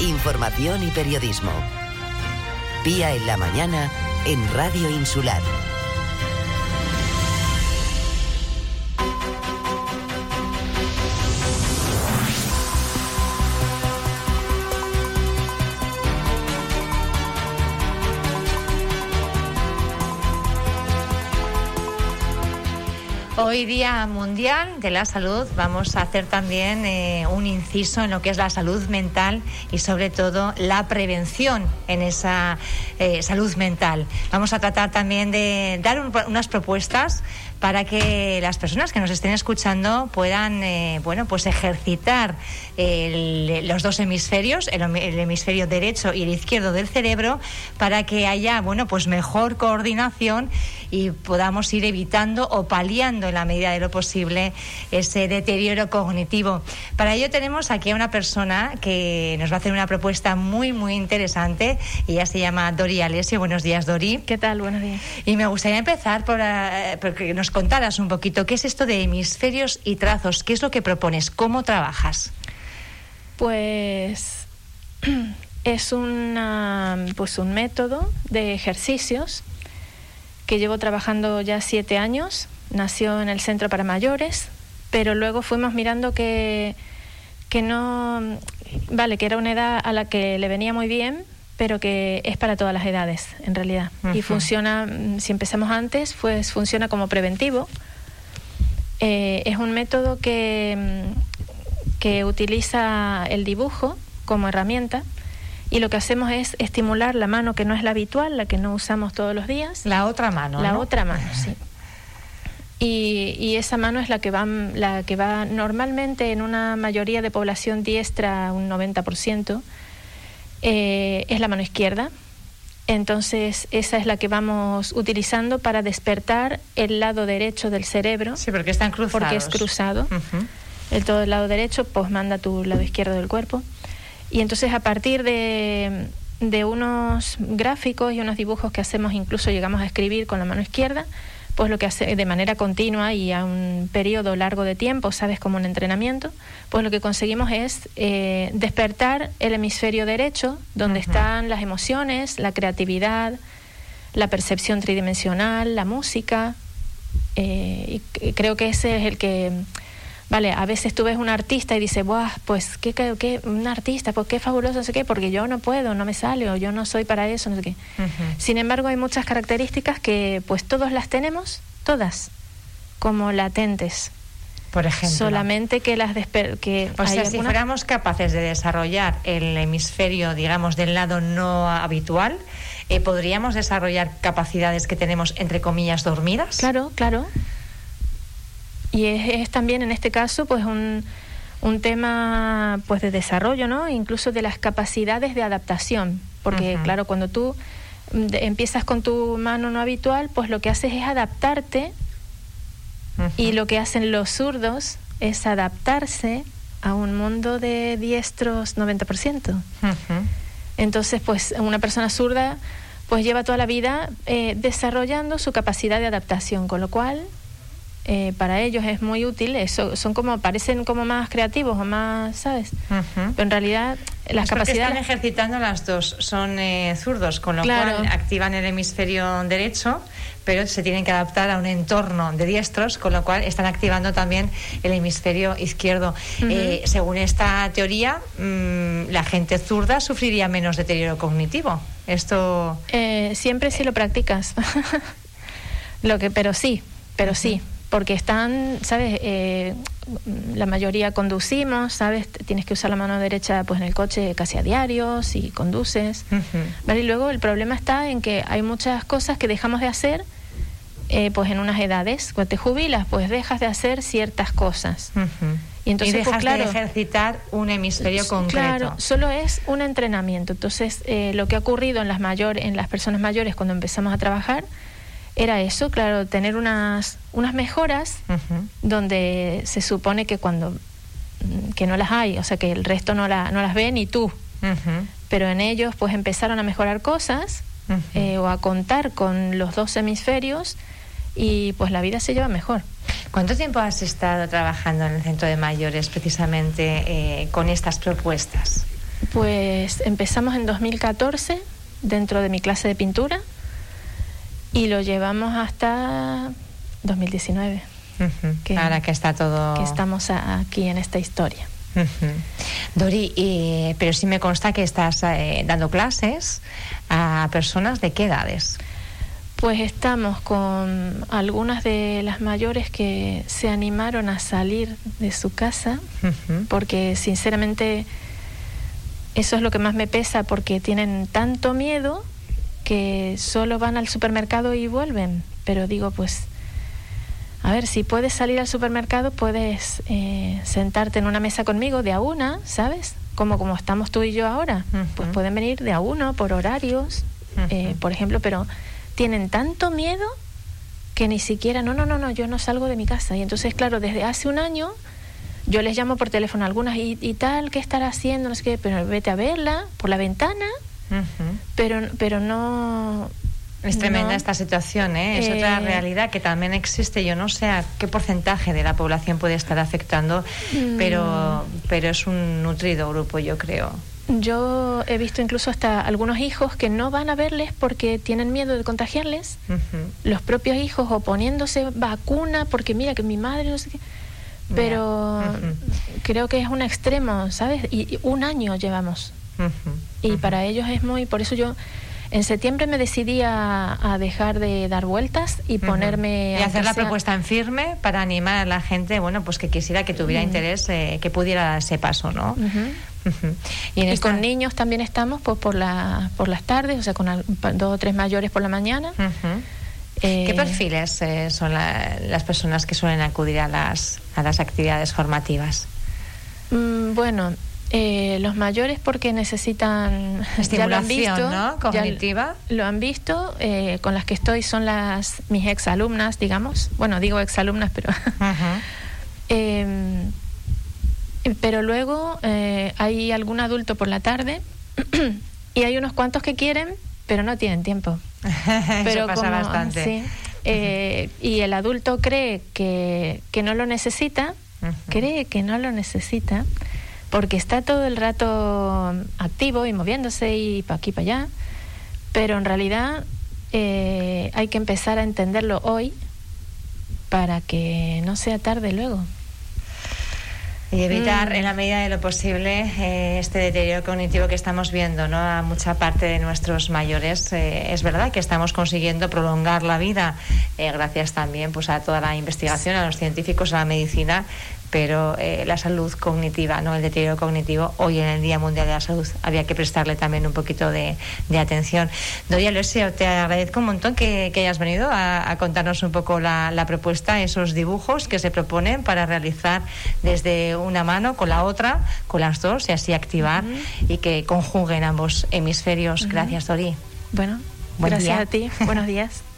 información y periodismo. Pía en la mañana en Radio Insular. Hoy Día Mundial de la Salud vamos a hacer también eh, un inciso en lo que es la salud mental y sobre todo la prevención en esa eh, salud mental. Vamos a tratar también de dar unas propuestas para que las personas que nos estén escuchando puedan eh, bueno pues ejercitar los dos hemisferios el, hemisferio derecho y el izquierdo del cerebro para que haya bueno pues mejor coordinación y podamos ir evitando o paliando en la medida de lo posible ese deterioro cognitivo. Para ello tenemos aquí a una persona que nos va a hacer una propuesta muy muy interesante. Ella se llama Dori Alessio. Buenos días Dori. Qué tal buenos días. Y me gustaría empezar por eh, porque nos contaras un poquito qué es esto de hemisferios y trazos, qué es lo que propones, cómo trabajas. Pues es una, pues un método de ejercicios que llevo trabajando ya siete años. Nació en el Centro para Mayores, pero luego fuimos mirando que, que no, vale, que era una edad a la que le venía muy bien, pero que es para todas las edades, en realidad. Y funciona, mm, si empezamos antes, pues funciona como preventivo. Eh, es un método que, mm, que utiliza el dibujo como herramienta y lo que hacemos es estimular la mano que no es la habitual, la que no usamos todos los días. La otra mano. La otra mano, sí. Y, y, esa mano es la que, va, la que va normalmente en una mayoría de población diestra, un 90%, eh, es la mano izquierda. Entonces, esa es la que vamos utilizando para despertar el lado derecho del cerebro. Sí, porque están cruzados. Porque es cruzado. El todo el lado derecho, pues manda tu lado izquierdo del cuerpo. Y entonces, a partir de, de unos gráficos y unos dibujos que hacemos, incluso llegamos a escribir con la mano izquierda, pues lo que hace de manera continua y a un periodo largo de tiempo, sabes, como un entrenamiento, pues lo que conseguimos es eh, despertar el hemisferio derecho, donde están las emociones, la creatividad, la percepción tridimensional, la música. Eh, y creo que ese es el que Vale, a veces tú ves un artista y dices, Buah, pues qué, qué, un artista, pues qué fabuloso, no sé qué, porque yo no puedo, no me sale, o yo no soy para eso, no sé qué. Sin embargo, hay muchas características que pues todos las tenemos, todas, como latentes. Por ejemplo. Solamente que las que O sea, si fuéramos capaces de desarrollar el hemisferio, digamos, del lado no habitual, eh, ¿podríamos desarrollar capacidades que tenemos, entre comillas, dormidas? Claro, claro. Y es, también en este caso pues un, un tema pues de desarrollo, ¿no? Incluso de las capacidades de adaptación, porque claro, cuando tú empiezas con tu mano no habitual, pues lo que haces es adaptarte y lo que hacen los zurdos es adaptarse a un mundo de diestros 90%. Entonces, pues una persona zurda pues lleva toda la vida eh, desarrollando su capacidad de adaptación, con lo cual eh, para ellos es muy útil, eso, son como, parecen como más creativos o más, ¿sabes? Pero en realidad las capacidades... Están ejercitando las dos, son eh, zurdos, con lo cual activan el hemisferio derecho, pero se tienen que adaptar a un entorno de diestros, con lo cual están activando también el hemisferio izquierdo. Eh, según esta teoría, mm, la gente zurda sufriría menos deterioro cognitivo. Esto... siempre si lo practicas. lo que, pero sí, pero sí porque están, ¿sabes? Eh, la mayoría conducimos, ¿sabes? Tienes que usar la mano derecha pues en el coche casi a diario si conduces. ¿vale? Y luego el problema está en que hay muchas cosas que dejamos de hacer eh, pues en unas edades. Cuando te jubilas, pues dejas de hacer ciertas cosas. Y entonces, pues, dejas claro, de ejercitar un hemisferio concreto. Claro, solo es un entrenamiento. Entonces, eh, lo que ha ocurrido en las, mayor, en las personas mayores cuando empezamos a trabajar era eso, claro, tener unas, unas mejoras donde se supone que cuando mm, que no las hay, o sea que el resto no, la, no las ve ni tú, pero en ellos pues empezaron a mejorar cosas eh, o a contar con los dos hemisferios y pues la vida se lleva mejor. ¿Cuánto tiempo has estado trabajando en el centro de mayores precisamente eh, con estas propuestas? Pues empezamos en 2014 dentro de mi clase de pintura y lo llevamos hasta 2019. que, Ahora que está todo... Que estamos aquí en esta historia. Dori, pero sí me consta que estás eh, dando clases a personas de qué edades. Pues estamos con algunas de las mayores que se animaron a salir de su casa, porque sinceramente eso es lo que más me pesa, porque tienen tanto miedo que solo van al supermercado y vuelven. Pero digo, pues, a ver, si puedes salir al supermercado, puedes eh, sentarte en una mesa conmigo de a una, ¿sabes? Como, como estamos tú y yo ahora. Pues pueden venir de a uno por horarios, eh, por ejemplo, pero tienen tanto miedo que ni siquiera, no, no, no, no, yo no salgo de mi casa. Y entonces, claro, desde hace un año yo les llamo por teléfono a algunas y, tal, ¿qué estará haciendo? No sé qué, pero vete a verla por la ventana, pero, pero no... Es tremenda esta situación, ¿eh? es otra eh, realidad que también existe. Yo no sé a qué porcentaje de la población puede estar afectando, mm. pero, pero es un nutrido grupo, yo creo. Yo he visto incluso hasta algunos hijos que no van a verles porque tienen miedo de contagiarles. Los propios hijos oponiéndose vacuna porque mira que mi madre no sé qué. Pero creo que es un extremo, ¿sabes? Y, un año llevamos. Y para ellos es muy... Por eso yo en septiembre me decidí a, dejar de dar vueltas y ponerme... Y hacer la propuesta en firme para animar a la gente, bueno, pues que quisiera que tuviera interés, eh, que pudiera dar ese paso, ¿no? Y, con niños también estamos pues, por, la, por las tardes, o sea, con dos o tres mayores por la mañana. ¿Qué eh, perfiles eh, son las personas que suelen acudir a las, a las actividades formativas? Mm, bueno, eh, los mayores porque necesitan estimulación ¿no? cognitiva. lo han visto, con las que estoy son las mis exalumnas, digamos. Bueno, digo exalumnas, pero... Em, pero luego eh, hay algún adulto por la tarde y hay unos cuantos que quieren, pero no tienen tiempo. pero pasa bastante. Eh, y el adulto cree que, que no lo necesita, cree que no lo necesita, porque está todo el rato activo y moviéndose y para aquí para allá, pero en realidad eh, hay que empezar a entenderlo hoy para que no sea tarde luego. Y evitar mm. en la medida de lo posible eh, este deterioro cognitivo que estamos viendo ¿no? a mucha parte de nuestros mayores. Eh, es verdad que estamos consiguiendo prolongar la vida eh, gracias también pues, a toda la investigación, a los científicos, a la medicina, pero eh, la salud cognitiva, no el deterioro cognitivo, hoy en el Día Mundial de la Salud había que prestarle también un poquito de, atención. Doria Alessio, te agradezco un montón que, hayas venido a, contarnos un poco la, propuesta, esos dibujos que se proponen para realizar desde una mano con la otra, con las dos, y así activar y que conjuguen ambos hemisferios. Gracias, Dori. Bueno, gracias a ti. Buenos días.